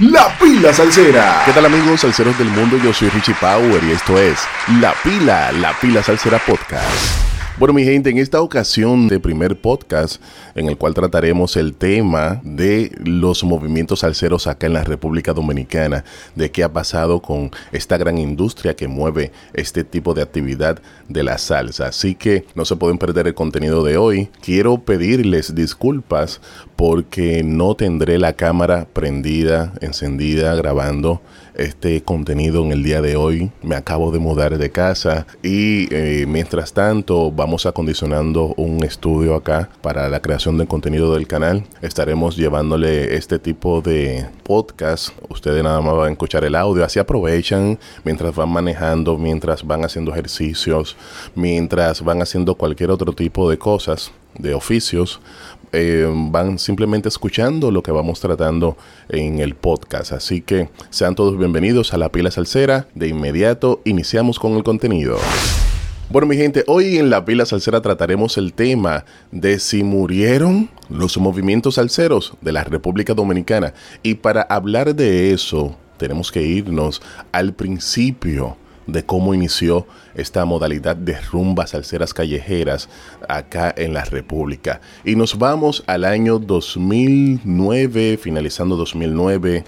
La Pila Salsera. ¿Qué tal amigos salseros del mundo? Yo soy Richie Power y esto es La Pila, La Pila Salsera Podcast. Bueno, mi gente, en esta ocasión de primer podcast en el cual trataremos el tema de los movimientos salseros acá en la República Dominicana, de qué ha pasado con esta gran industria que mueve este tipo de actividad de la salsa. Así que no se pueden perder el contenido de hoy. Quiero pedirles disculpas porque no tendré la cámara prendida, encendida, grabando este contenido en el día de hoy. Me acabo de mudar de casa y eh, mientras tanto vamos acondicionando un estudio acá para la creación de contenido del canal. Estaremos llevándole este tipo de podcast. Ustedes nada más van a escuchar el audio, así aprovechan mientras van manejando, mientras van haciendo ejercicios, mientras van haciendo cualquier otro tipo de cosas de oficios eh, van simplemente escuchando lo que vamos tratando en el podcast. Así que sean todos bienvenidos a la pila salsera. De inmediato iniciamos con el contenido. Bueno, mi gente, hoy en la pila salsera trataremos el tema de si murieron los movimientos salseros de la República Dominicana. Y para hablar de eso, tenemos que irnos al principio de cómo inició esta modalidad de rumbas salseras callejeras acá en la República. Y nos vamos al año 2009, finalizando 2009,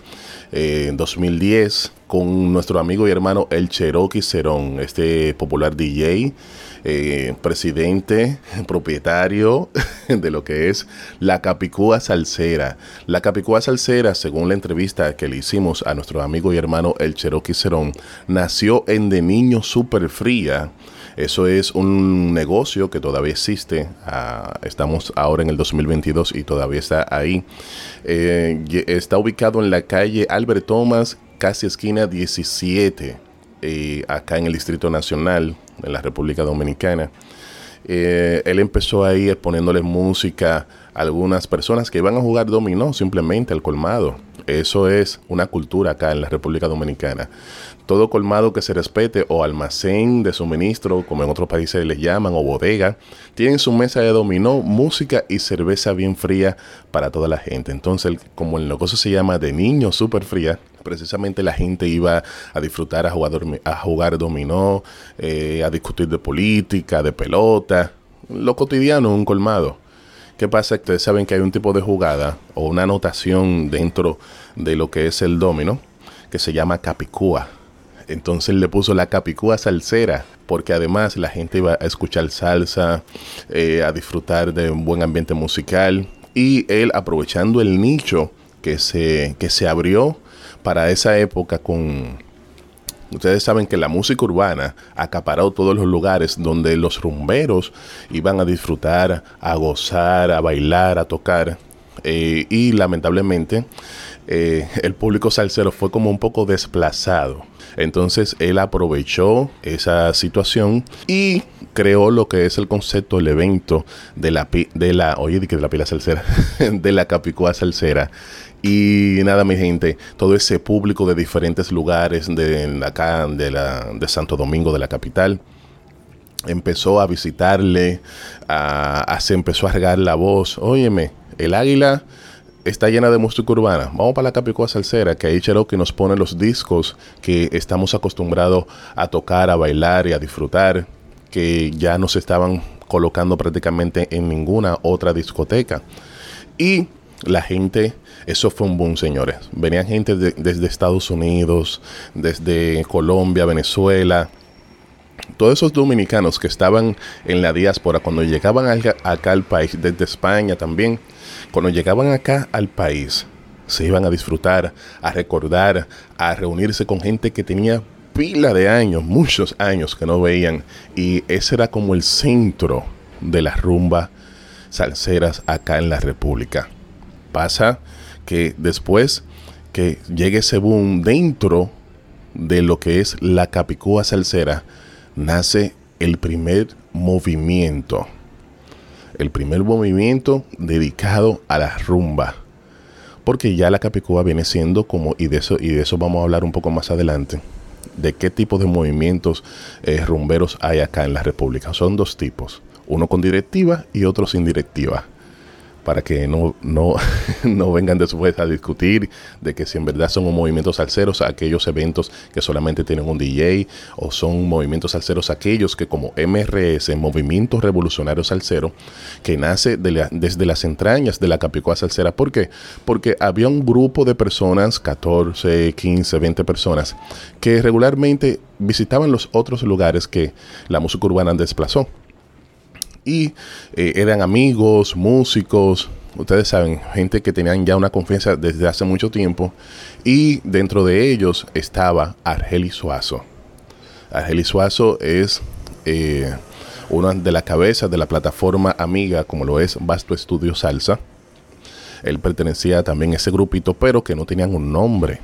2010, eh, con nuestro amigo y hermano El Cherokee Cerón, este popular DJ eh, presidente, propietario de lo que es la Capicúa Salsera. La Capicúa Salsera, según la entrevista que le hicimos a nuestro amigo y hermano El Cherokee Cerón, nació en De Niño Super Fría. Eso es un negocio que todavía existe. Ah, estamos ahora en el 2022 y todavía está ahí. Eh, está ubicado en la calle Albert Thomas, casi esquina 17, eh, acá en el Distrito Nacional en la República Dominicana. Eh, él empezó ahí exponiéndole música a algunas personas que iban a jugar dominó simplemente al colmado. Eso es una cultura acá en la República Dominicana. Todo colmado que se respete o almacén de suministro, como en otros países les llaman, o bodega, tienen su mesa de dominó, música y cerveza bien fría para toda la gente. Entonces, como el negocio se llama de niño súper fría, precisamente la gente iba a disfrutar, a jugar, a jugar dominó, eh, a discutir de política, de pelota, lo cotidiano, un colmado. ¿Qué pasa? Ustedes saben que hay un tipo de jugada o una anotación dentro de lo que es el domino que se llama capicúa. Entonces le puso la capicúa salsera, porque además la gente iba a escuchar salsa, eh, a disfrutar de un buen ambiente musical. Y él aprovechando el nicho que se, que se abrió para esa época con... Ustedes saben que la música urbana acaparó todos los lugares donde los rumberos iban a disfrutar, a gozar, a bailar, a tocar. Eh, y lamentablemente eh, el público salsero fue como un poco desplazado. Entonces él aprovechó esa situación y creó lo que es el concepto, el evento de la, de la oye, de la pila salsera, de la Capicúa salsera, y nada, mi gente, todo ese público de diferentes lugares de acá, de, la, de Santo Domingo, de la capital, empezó a visitarle, a, se empezó a regar la voz. Óyeme, el águila está llena de música urbana. Vamos para la Capicúa Salsera, que ahí Cherokee nos pone los discos que estamos acostumbrados a tocar, a bailar y a disfrutar, que ya no se estaban colocando prácticamente en ninguna otra discoteca. Y la gente, eso fue un boom, señores. Venían gente desde Estados Unidos, desde Colombia, Venezuela. Todos esos dominicanos que estaban en la diáspora, cuando llegaban acá, al país, desde España también, cuando llegaban acá al país, se iban a disfrutar, a recordar, a reunirse con gente que tenía pila de años, muchos años que no veían. Y ese era como el centro de la rumba salseras acá en la República. Pasa que después que llegue ese boom dentro de lo que es la Capicúa Salsera, nace el primer movimiento. El primer movimiento dedicado a la rumba. Porque ya la Capicúa viene siendo como, y de eso, y de eso vamos a hablar un poco más adelante, de qué tipo de movimientos eh, rumberos hay acá en la República. Son dos tipos, uno con directiva y otro sin directiva para que no, no, no vengan después a discutir de que si en verdad son movimientos salseros aquellos eventos que solamente tienen un DJ o son movimientos salseros aquellos que como MRS, Movimiento Revolucionario Salsero, que nace desde las entrañas de la Capicúa Salsera. ¿Por qué? Porque había un grupo de personas, 14, 15, 20 personas, que regularmente visitaban los otros lugares que la música urbana desplazó y eh, eran amigos, músicos, ustedes saben, gente que tenían ya una confianza desde hace mucho tiempo y dentro de ellos estaba Argeli Suazo. Argeli Suazo es eh, una de las cabezas de la plataforma amiga como lo es Basto Estudio Salsa. Él pertenecía también a ese grupito, pero que no tenían un nombre.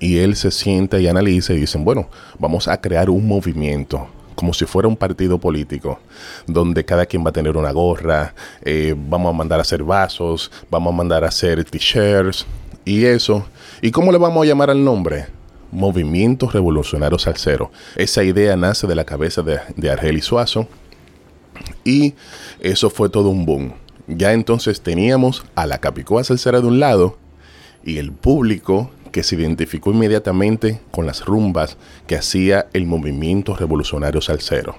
Y él se siente y analiza y dicen, bueno, vamos a crear un movimiento como si fuera un partido político, donde cada quien va a tener una gorra, eh, vamos a mandar a hacer vasos, vamos a mandar a hacer t-shirts y eso. ¿Y cómo le vamos a llamar al nombre? Movimiento Revolucionario Salcero. Esa idea nace de la cabeza de, de Argeli Suazo y eso fue todo un boom. Ya entonces teníamos a la Capicúa Salcera de un lado y el público que se identificó inmediatamente con las rumbas que hacía el movimiento revolucionario salsero,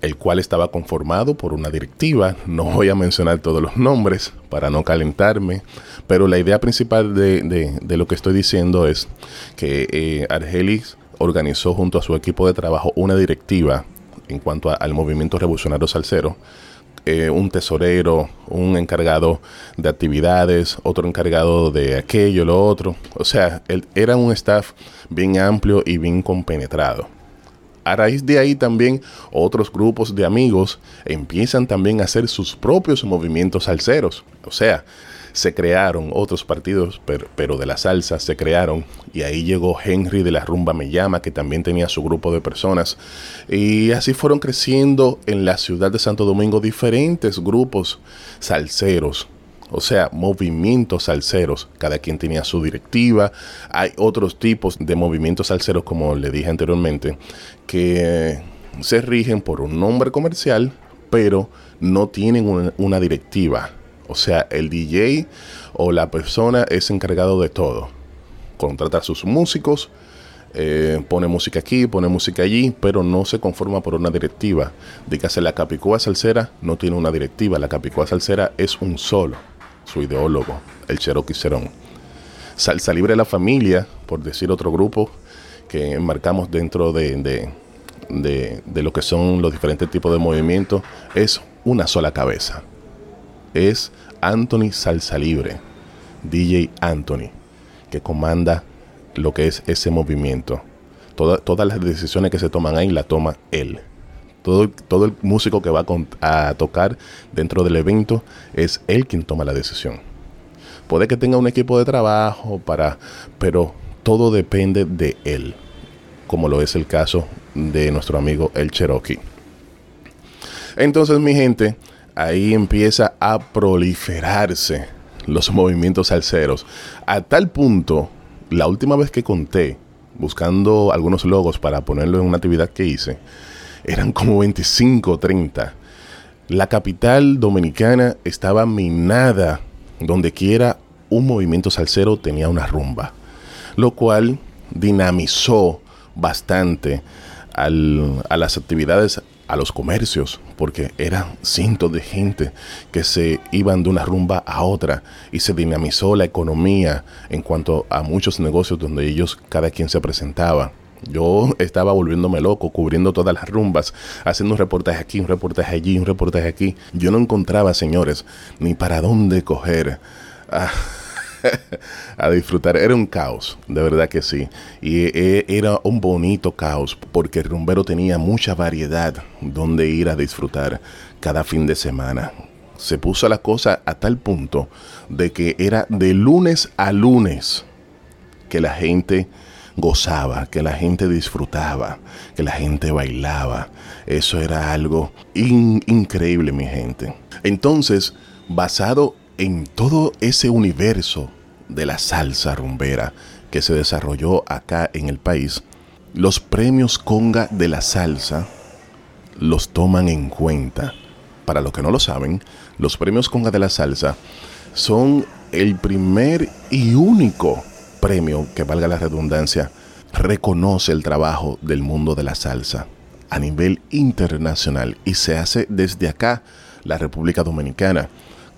el cual estaba conformado por una directiva, no voy a mencionar todos los nombres para no calentarme, pero la idea principal de, lo que estoy diciendo es que eh, Argelis organizó junto a su equipo de trabajo una directiva en cuanto al movimiento revolucionario salsero, eh, un tesorero, un encargado de actividades, otro encargado de aquello, lo otro. O sea, era un staff bien amplio y bien compenetrado. A raíz de ahí también otros grupos de amigos empiezan también a hacer sus propios movimientos salseros. O sea, se crearon otros partidos, pero, de la salsa se crearon. Y ahí llegó Henry de la Rumba Me Llama, que también tenía su grupo de personas. Y así fueron creciendo en la ciudad de Santo Domingo diferentes grupos salseros. O sea, movimientos salseros. Cada quien tenía su directiva. Hay otros tipos de movimientos salseros, como le dije anteriormente, que se rigen por un nombre comercial, pero no tienen una directiva o sea, el DJ o la persona es encargado de todo. Contrata a sus músicos, eh, pone música aquí, pone música allí, pero no se conforma por una directiva. Dígase, la Capicúa Salsera no tiene una directiva. La Capicúa Salsera es un solo, su ideólogo, el Cherokee Cerón. Salsa Libre de la Familia, por decir otro grupo que enmarcamos dentro de, de lo que son los diferentes tipos de movimientos, es una sola cabeza. Es Anthony Salsa Libre, DJ Anthony, que comanda lo que es ese movimiento. todas las decisiones que se toman ahí la toma él. Todo, todo el músico que va a, tocar dentro del evento es él quien toma la decisión. Puede que tenga un equipo de trabajo para, pero todo depende de él, como lo es el caso de nuestro amigo el Cherokee. Entonces, mi gente, ahí empieza a proliferarse los movimientos salseros. A tal punto, la última vez que conté, buscando algunos logos para ponerlo en una actividad que hice, eran como 25 o 30. La capital dominicana estaba minada. Donde quiera un movimiento salsero tenía una rumba. Lo cual dinamizó bastante a las actividades a los comercios, porque eran cientos de gente que se iban de una rumba a otra y se dinamizó la economía en cuanto a muchos negocios donde ellos cada quien se presentaba. Yo estaba volviéndome loco, cubriendo todas las rumbas, haciendo un reportaje aquí, un reportaje allí, un reportaje aquí. Yo no encontraba, señores, ni para dónde coger. Ah, a disfrutar. Era un caos, de verdad que sí. Y eh, era un bonito caos porque el rumbero tenía mucha variedad donde ir a disfrutar cada fin de semana. Se puso la cosa a tal punto de que era de lunes a lunes que la gente gozaba, que la gente disfrutaba, que la gente bailaba. Eso era algo increíble, mi gente. Entonces, basado en todo ese universo de la salsa rumbera que se desarrolló acá en el país, los premios Conga de la salsa los toman en cuenta. Para los que no lo saben, los premios Conga de la Salsa son el primer y único premio, que valga la redundancia, reconoce el trabajo del mundo de la salsa a nivel internacional y se hace desde acá, la República Dominicana,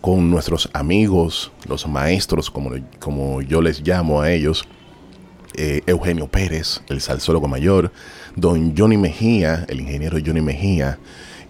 con nuestros amigos, los maestros, como, como yo les llamo a ellos, eh, Eugenio Pérez, el salsólogo mayor, don Johnny Mejía, el ingeniero Johnny Mejía,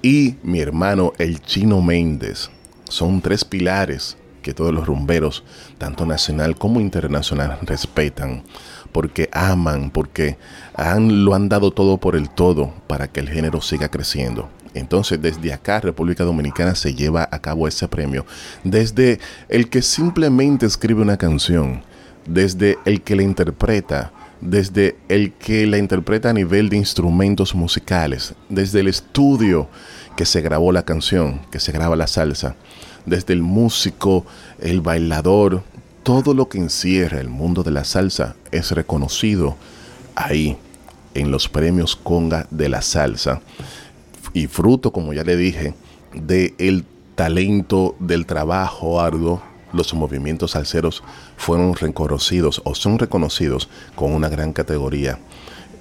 y mi hermano el Chino Méndez. Son tres pilares que todos los rumberos, tanto nacional como internacional, respetan, porque aman, porque han, lo han dado todo por el todo para que el género siga creciendo. Entonces, desde acá, República Dominicana se lleva a cabo ese premio. Desde el que simplemente escribe una canción, desde el que la interpreta, desde el que la interpreta a nivel de instrumentos musicales, desde el estudio que se grabó la canción, que se graba la salsa, desde el músico, el bailador, todo lo que encierra el mundo de la salsa es reconocido ahí en los premios Conga de la salsa y fruto, como ya le dije, de el talento del trabajo arduo los movimientos salseros fueron reconocidos o son reconocidos con una gran categoría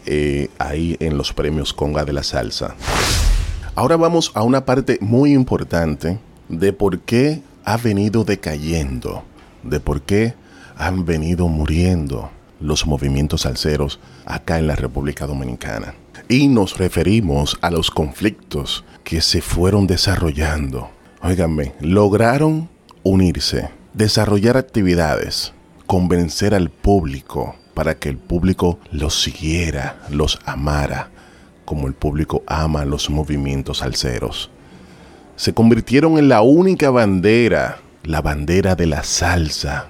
eh, ahí en los premios Conga de la Salsa. Ahora vamos a una parte muy importante de por qué ha venido decayendo, de por qué han venido muriendo los movimientos salseros acá en la República Dominicana. Y nos referimos a los conflictos que se fueron desarrollando. Óiganme, lograron unirse desarrollar actividades, convencer al público para que el público los siguiera, los amara, como el público ama los movimientos salseros. Se convirtieron en la única bandera, la bandera de la salsa,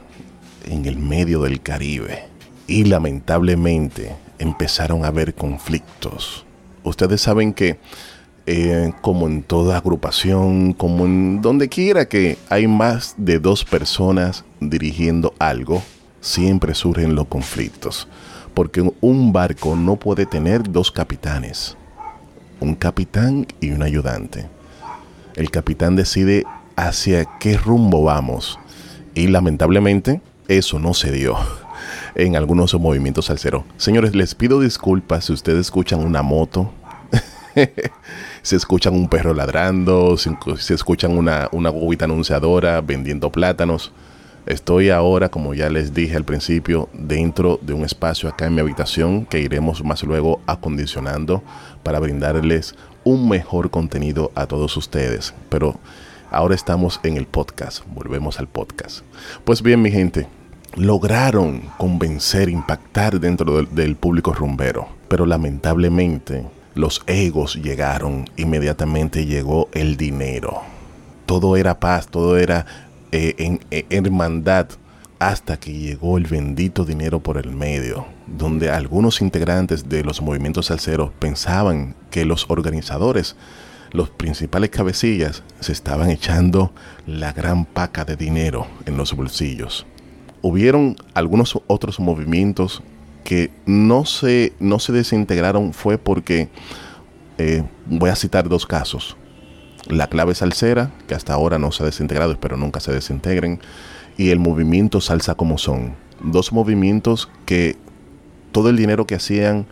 en el medio del Caribe. Y lamentablemente empezaron a haber conflictos. Ustedes saben que eh, como en toda agrupación, como en donde quiera que hay más de dos personas dirigiendo algo, siempre surgen los conflictos. Porque un barco no puede tener dos capitanes, un capitán y un ayudante. El capitán decide hacia qué rumbo vamos y lamentablemente eso no se dio en algunos movimientos salseros. Señores, les pido disculpas si ustedes escuchan una moto se escuchan un perro ladrando, se, escuchan una, una anunciadora vendiendo plátanos. Estoy ahora, como ya les dije al principio, dentro de un espacio acá en mi habitación que iremos más luego acondicionando para brindarles un mejor contenido a todos ustedes. Pero ahora estamos en el podcast, volvemos al podcast. Pues bien, mi gente, lograron convencer, impactar dentro del, público rumbero, pero lamentablemente los egos llegaron, inmediatamente llegó el dinero. Todo era paz, todo era eh, en, en hermandad, hasta que llegó el bendito dinero por el medio, donde algunos integrantes de los movimientos salseros pensaban que los organizadores, los principales cabecillas, se estaban echando la gran paca de dinero en los bolsillos. Hubieron algunos otros movimientos que no se, no se desintegraron fue porque, eh, voy a citar dos casos. La clave salsera, que hasta ahora no se ha desintegrado, espero nunca se desintegren, y el movimiento Salsa como son. Dos movimientos que todo el dinero que hacían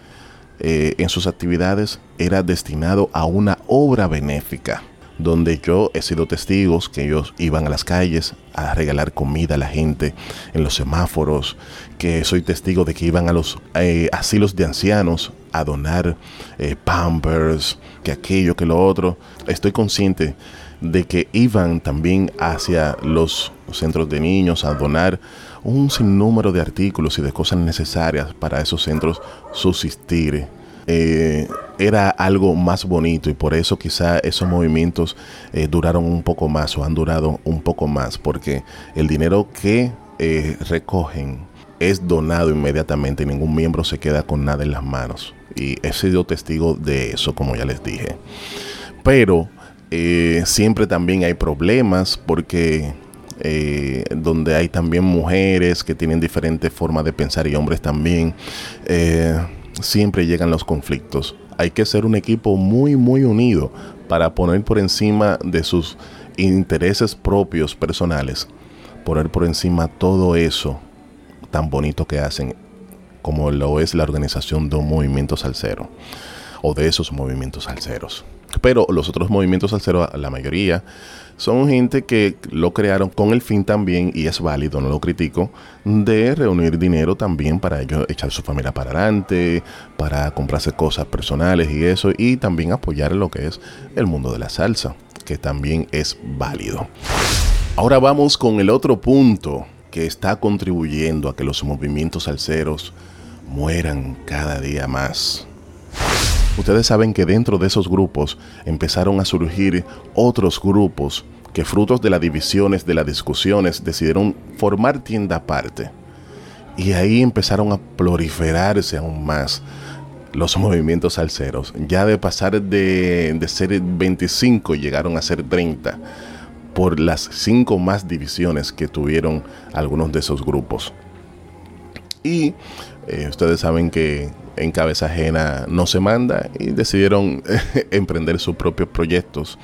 eh, en sus actividades era destinado a una obra benéfica donde yo he sido testigos que ellos iban a las calles a regalar comida a la gente en los semáforos, que soy testigo de que iban a los eh, asilos de ancianos a donar eh, pampers, que aquello, que lo otro. Estoy consciente de que iban también hacia los centros de niños a donar un sinnúmero de artículos y de cosas necesarias para esos centros subsistir eh, era algo más bonito y por eso quizá esos movimientos eh, duraron un poco más o han durado un poco más porque el dinero que eh, recogen es donado inmediatamente ningún miembro se queda con nada en las manos. Y he sido testigo de eso como ya les dije. Pero siempre también hay problemas porque donde hay también mujeres que tienen diferentes formas de pensar y hombres también siempre llegan los conflictos. hay que ser un equipo muy, muy unido para poner por encima de sus intereses propios personales, poner por encima todo eso tan bonito que hacen como lo es la organización de un movimiento salsero o de esos movimientos salseros. Pero los otros movimientos salseros, la mayoría, son gente que lo crearon con el fin también, y es válido, no lo critico, de reunir dinero también para ellos echar su familia para adelante, para comprarse cosas personales y eso, y también apoyar lo que es el mundo de la salsa, que también es válido. Ahora vamos con el otro punto que está contribuyendo a que los movimientos salseros mueran cada día más. Ustedes saben que dentro de esos grupos empezaron a surgir otros grupos que frutos de las divisiones, de las discusiones, decidieron formar tienda aparte. Y ahí empezaron a proliferarse aún más los movimientos salseros. Ya de pasar de, de ser 25 llegaron a ser 30 por las cinco más divisiones que tuvieron algunos de esos grupos. Y eh, ustedes saben que en cabeza ajena no se manda y decidieron emprender sus propios proyectos,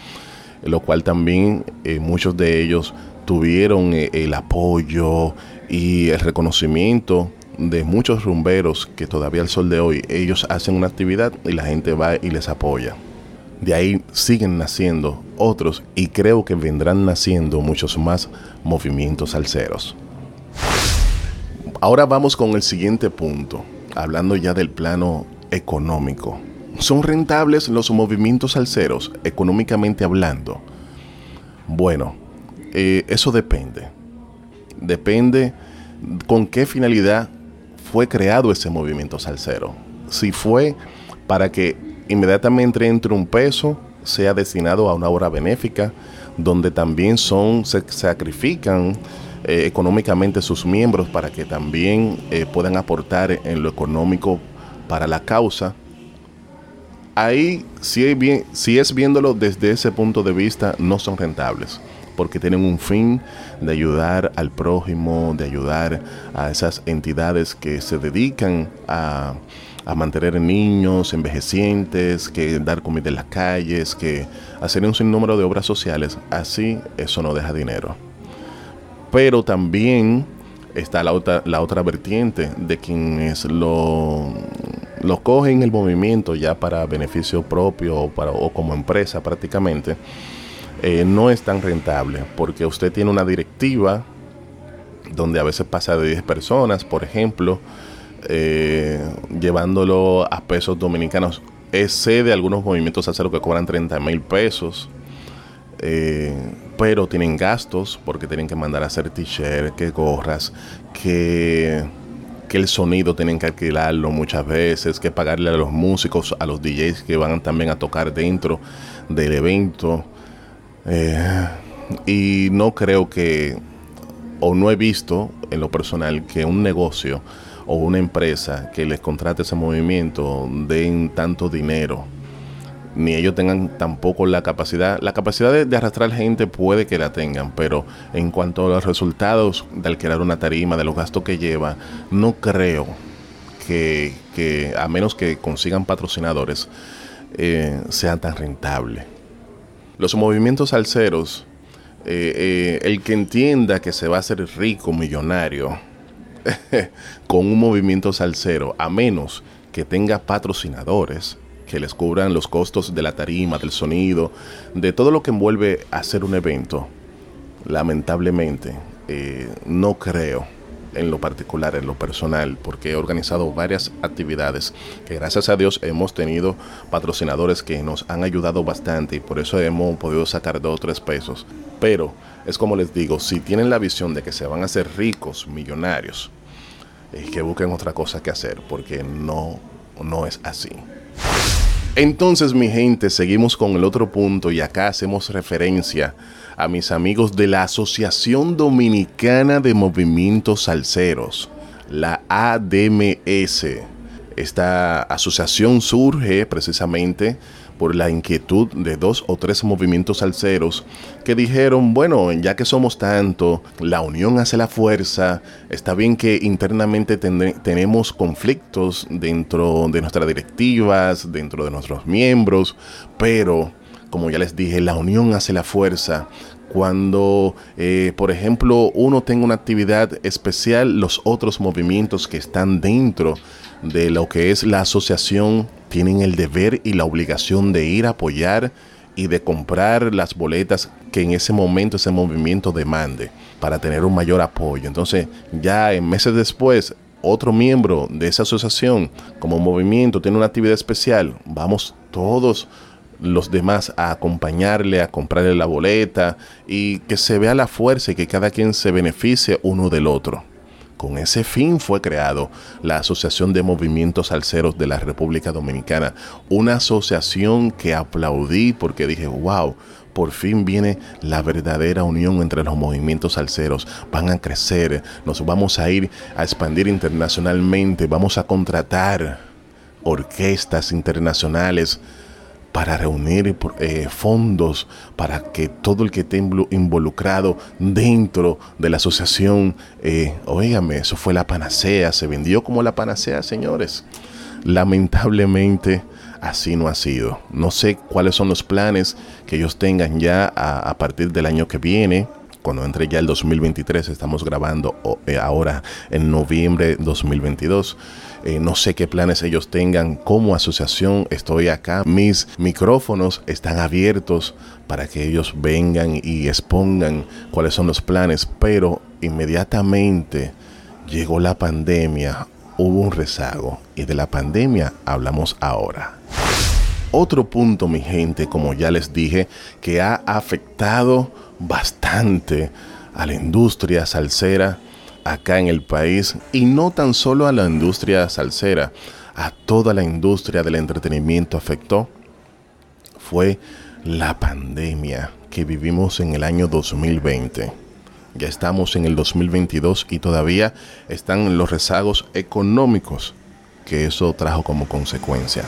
lo cual también eh, muchos de ellos tuvieron eh, el apoyo y el reconocimiento de muchos rumberos que todavía al sol de hoy ellos hacen una actividad y la gente va y les apoya. De ahí siguen naciendo otros y creo que vendrán naciendo muchos más movimientos salseros. Ahora vamos con el siguiente punto, hablando ya del plano económico. ¿Son rentables los movimientos salseros económicamente hablando? Bueno, eh, eso depende. Depende con qué finalidad fue creado ese movimiento salsero. Si fue para que inmediatamente entre un peso sea destinado a una obra benéfica, donde también son, se sacrifican eh, económicamente sus miembros para que también eh, puedan aportar en lo económico para la causa. Ahí, si es, bien, si es viéndolo desde ese punto de vista, no son rentables, porque tienen un fin de ayudar al prójimo, de ayudar a esas entidades que se dedican a, a mantener niños envejecientes, que dar comida en las calles, que hacer un sinnúmero de obras sociales. Así eso no deja dinero. Pero también está la otra, la otra vertiente de quienes lo, lo cogen el movimiento ya para beneficio propio o, para, o como empresa prácticamente. Eh, no es tan rentable porque usted tiene una directiva donde a veces pasa de 10 personas, por ejemplo, eh, llevándolo a pesos dominicanos. Es sede de algunos movimientos aceros que cobran 30 mil pesos. Eh, pero tienen gastos porque tienen que mandar a hacer t-shirt, que gorras, que, que el sonido tienen que alquilarlo muchas veces, que pagarle a los músicos, a los DJs que van también a tocar dentro del evento. Eh, y no creo que, o no he visto en lo personal, que un negocio o una empresa que les contrate ese movimiento den tanto dinero ni ellos tengan tampoco la capacidad. La capacidad de, arrastrar gente puede que la tengan, pero en cuanto a los resultados de alquilar una tarima, de los gastos que lleva, no creo que, a menos que consigan patrocinadores, eh, sea tan rentable. Los movimientos salseros, eh, eh, el que entienda que se va a hacer rico, millonario, con un movimiento salsero, a menos que tenga patrocinadores, que les cubran los costos de la tarima, del sonido, de todo lo que envuelve hacer un evento. Lamentablemente, eh, no creo en lo particular, en lo personal, porque he organizado varias actividades que gracias a Dios hemos tenido patrocinadores que nos han ayudado bastante y por eso hemos podido sacar dos o tres pesos. Pero es como les digo, si tienen la visión de que se van a hacer ricos, millonarios, es que busquen otra cosa que hacer, porque no, no es así. Entonces, mi gente, seguimos con el otro punto y acá hacemos referencia a mis amigos de la Asociación Dominicana de Movimientos Salceros, la ADMS. Esta asociación surge precisamente por la inquietud de dos o tres movimientos salseros que dijeron, bueno, ya que somos tanto, la unión hace la fuerza, está bien que internamente tenemos conflictos dentro de nuestras directivas, dentro de nuestros miembros, pero como ya les dije, la unión hace la fuerza. Cuando, eh, por ejemplo, uno tenga una actividad especial, los otros movimientos que están dentro de lo que es la asociación tienen el deber y la obligación de ir a apoyar y de comprar las boletas que en ese momento ese movimiento demande para tener un mayor apoyo. Entonces, ya en meses después, otro miembro de esa asociación como movimiento tiene una actividad especial, vamos todos los demás a acompañarle, a comprarle la boleta y que se vea la fuerza y que cada quien se beneficie uno del otro. Con ese fin fue creado la Asociación de Movimientos Salceros de la República Dominicana, una asociación que aplaudí porque dije, wow, por fin viene la verdadera unión entre los movimientos salseros. Van a crecer, nos vamos a ir a expandir internacionalmente, vamos a contratar orquestas internacionales para reunir eh, fondos para que todo el que esté involucrado dentro de la asociación, eh, eso fue la panacea, se vendió como la panacea, señores. Lamentablemente así no ha sido. No sé cuáles son los planes que ellos tengan ya a, partir del año que viene cuando entre ya el 2023, estamos grabando eh, ahora en noviembre 2022. Eh, no sé qué planes ellos tengan como asociación. Estoy acá. Mis micrófonos están abiertos para que ellos vengan y expongan cuáles son los planes. Pero inmediatamente llegó la pandemia, hubo un rezago. Y de la pandemia hablamos ahora. Otro punto, mi gente, como ya les dije, que ha afectado bastante a la industria salsera acá en el país y no tan solo a la industria salsera, a toda la industria del entretenimiento afectó fue la pandemia que vivimos en el año 2020. Ya estamos en el 2022 y todavía están los rezagos económicos que eso trajo como consecuencia.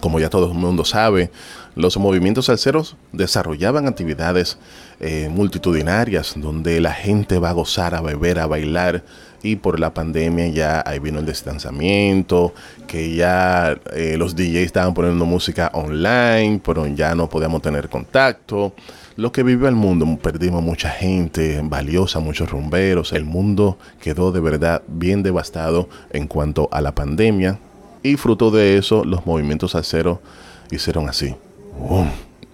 Como ya todo el mundo sabe, los movimientos salseros desarrollaban actividades eh, multitudinarias donde la gente va a gozar, a beber, a bailar y por la pandemia ya ahí vino el distanciamiento, que ya eh, los DJs estaban poniendo música online, pero ya no podíamos tener contacto. Lo que vivió el mundo, perdimos mucha gente valiosa, muchos rumberos, el mundo quedó de verdad bien devastado en cuanto a la pandemia y fruto de eso los movimientos salseros hicieron así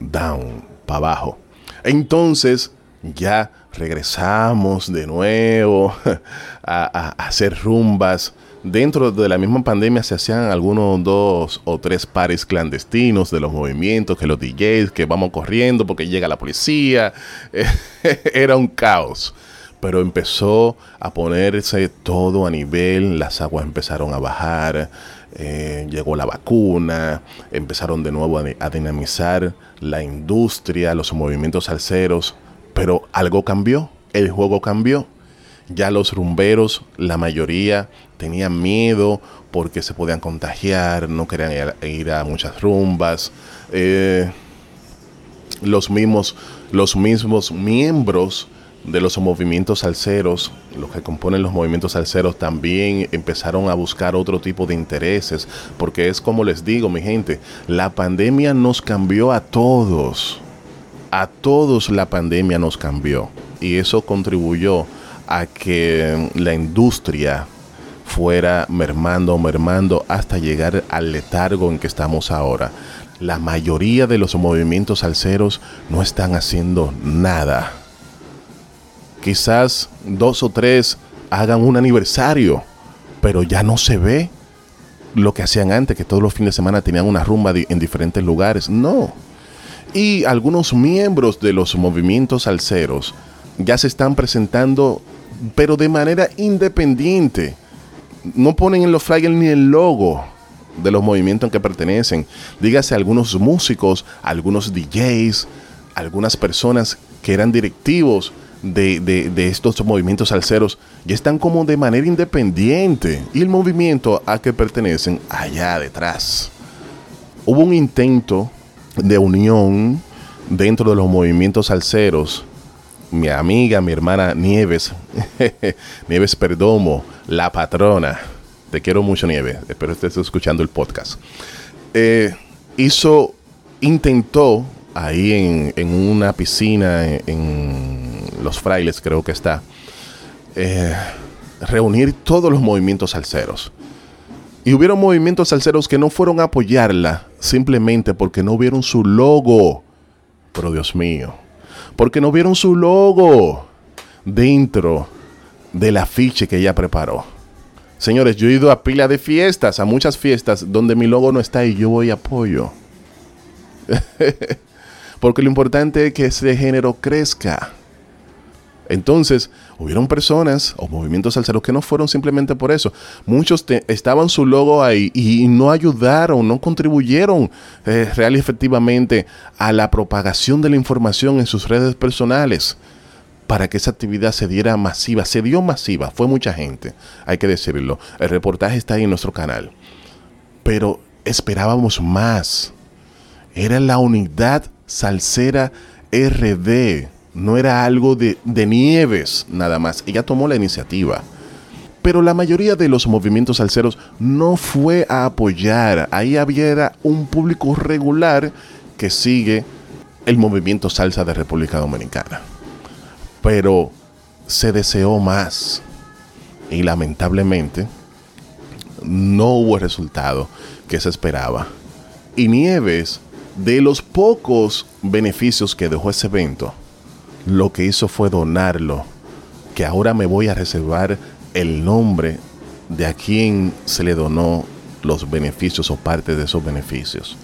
down, para abajo. Entonces ya regresamos de nuevo a, hacer rumbas. Dentro de la misma pandemia se hacían algunos dos o tres pares clandestinos de los movimientos, que los DJs, que vamos corriendo porque llega la policía. Era un caos. Pero empezó a ponerse todo a nivel, las aguas empezaron a bajar, eh, llegó la vacuna, empezaron de nuevo a, dinamizar la industria, los movimientos salseros, pero algo cambió, el juego cambió. Ya los rumberos, la mayoría tenían miedo porque se podían contagiar, no querían ir, a muchas rumbas. Eh, los mismos, los mismos miembros de los movimientos salseros, los que componen los movimientos salseros también empezaron a buscar otro tipo de intereses, porque es como les digo, mi gente, la pandemia nos cambió a todos. A todos la pandemia nos cambió y eso contribuyó a que la industria fuera mermando, mermando hasta llegar al letargo en que estamos ahora. La mayoría de los movimientos salseros no están haciendo nada quizás dos o tres hagan un aniversario, pero ya no se ve lo que hacían antes, que todos los fines de semana tenían una rumba en diferentes lugares. No. Y algunos miembros de los movimientos salseros ya se están presentando, pero de manera independiente. No ponen en los flyers ni el logo de los movimientos en que pertenecen. Dígase algunos músicos, algunos DJs, algunas personas que eran directivos de, estos movimientos salseros ya están como de manera independiente y el movimiento a que pertenecen allá detrás. hubo un intento de unión dentro de los movimientos salseros. Mi amiga, mi hermana Nieves, Nieves Perdomo, la patrona, te quiero mucho Nieves, espero estés escuchando el podcast, eh, hizo, intentó ahí en, en una piscina en, Los Frailes creo que está, eh, reunir todos los movimientos salseros. Y hubieron movimientos salseros que no fueron a apoyarla simplemente porque no vieron su logo. Pero Dios mío, porque no vieron su logo dentro del afiche que ella preparó. Señores, yo he ido a pila de fiestas, a muchas fiestas donde mi logo no está y yo voy a apoyo. porque lo importante es que ese género crezca. Entonces, hubieron personas o movimientos salseros que no fueron simplemente por eso. Muchos estaban su logo ahí y no ayudaron, no contribuyeron eh, real y efectivamente a la propagación de la información en sus redes personales para que esa actividad se diera masiva. Se dio masiva, fue mucha gente, hay que decirlo. El reportaje está ahí en nuestro canal. Pero esperábamos más. Era la unidad salsera RD no era algo de, Nieves nada más. Ella tomó la iniciativa. Pero la mayoría de los movimientos salseros no fue a apoyar. Ahí había un público regular que sigue el movimiento salsa de República Dominicana. Pero se deseó más. Y lamentablemente no hubo el resultado que se esperaba. Y Nieves, de los pocos beneficios que dejó ese evento, lo que hizo fue donarlo, que ahora me voy a reservar el nombre de a quien se le donó los beneficios o parte de esos beneficios.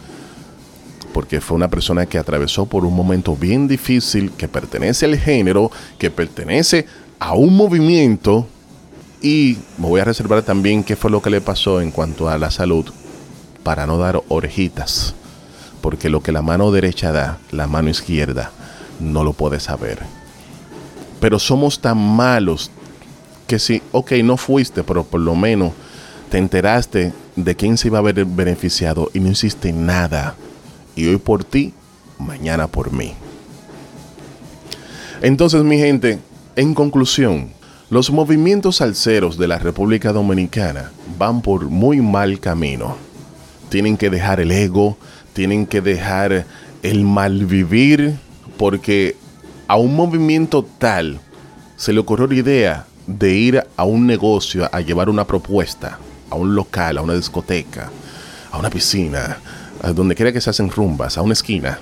Porque fue una persona que atravesó por un momento bien difícil, que pertenece al género, que pertenece a un movimiento. Y me voy a reservar también qué fue lo que le pasó en cuanto a la salud, para no dar orejitas. Porque lo que la mano derecha da, la mano izquierda no lo puedes saber. Pero somos tan malos que si, ok, no fuiste, pero por lo menos te enteraste de quién se iba a ver beneficiado y no hiciste nada. Y hoy por ti, mañana por mí. Entonces, mi gente, en conclusión, los movimientos salseros de la República Dominicana van por muy mal camino. Tienen que dejar el ego, tienen que dejar el malvivir porque a un movimiento tal se le ocurrió la idea de ir a un negocio a llevar una propuesta, a un local, a una discoteca, a una piscina, a donde quiera que se hacen rumbas, a una esquina,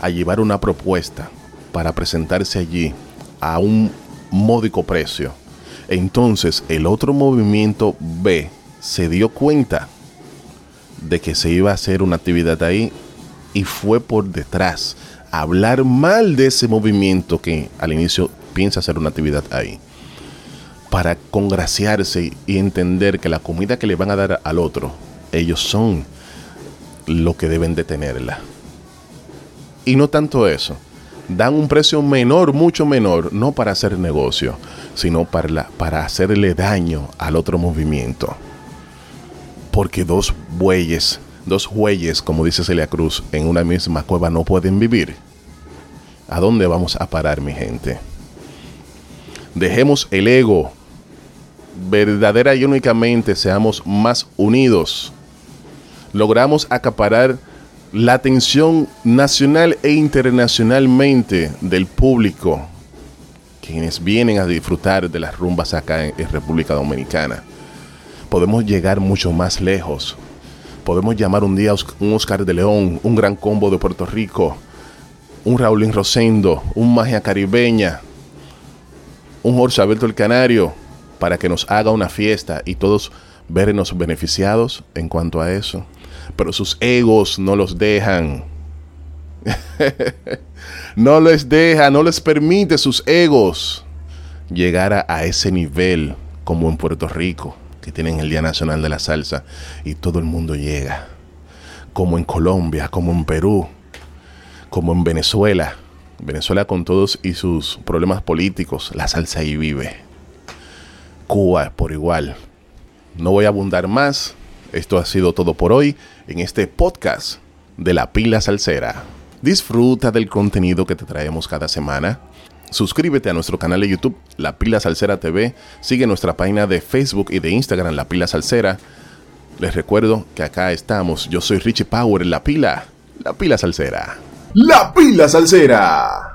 a llevar una propuesta para presentarse allí a un módico precio. Entonces el otro movimiento B se dio cuenta de que se iba a hacer una actividad ahí y fue por detrás hablar mal de ese movimiento que al inicio piensa hacer una actividad ahí. Para congraciarse y entender que la comida que le van a dar al otro, ellos son lo que deben de tenerla. Y no tanto eso. Dan un precio menor, mucho menor, no para hacer negocio, sino para, para hacerle daño al otro movimiento. Porque dos bueyes Dos bueyes, como dice Celia Cruz, en una misma cueva no pueden vivir. ¿A dónde vamos a parar, mi gente? Dejemos el ego. Verdadera y únicamente seamos más unidos. Logramos acaparar la atención nacional e internacionalmente del público, quienes vienen a disfrutar de las rumbas acá en, República Dominicana. Podemos llegar mucho más lejos podemos llamar un día un Oscar de León, un gran combo de Puerto Rico, un Raulín Rosendo, un Magia Caribeña, un Jorge Alberto el Canario, para que nos haga una fiesta y todos vernos beneficiados en cuanto a eso. Pero sus egos no los dejan. no les deja, no les permite sus egos llegar a ese nivel como en Puerto Rico que tienen el Día Nacional de la Salsa y todo el mundo llega, como en Colombia, como en Perú, como en Venezuela. Venezuela con todos y sus problemas políticos, la salsa ahí vive. Cuba por igual. No voy a abundar más. Esto ha sido todo por hoy en este podcast de la pila salsera. Disfruta del contenido que te traemos cada semana. Suscríbete a nuestro canal de YouTube, La Pila Salsera TV. Sigue nuestra página de Facebook y de Instagram, La Pila Salsera. Les recuerdo que acá estamos. Yo soy Richie Power, La Pila, La Pila Salsera. La Pila Salsera.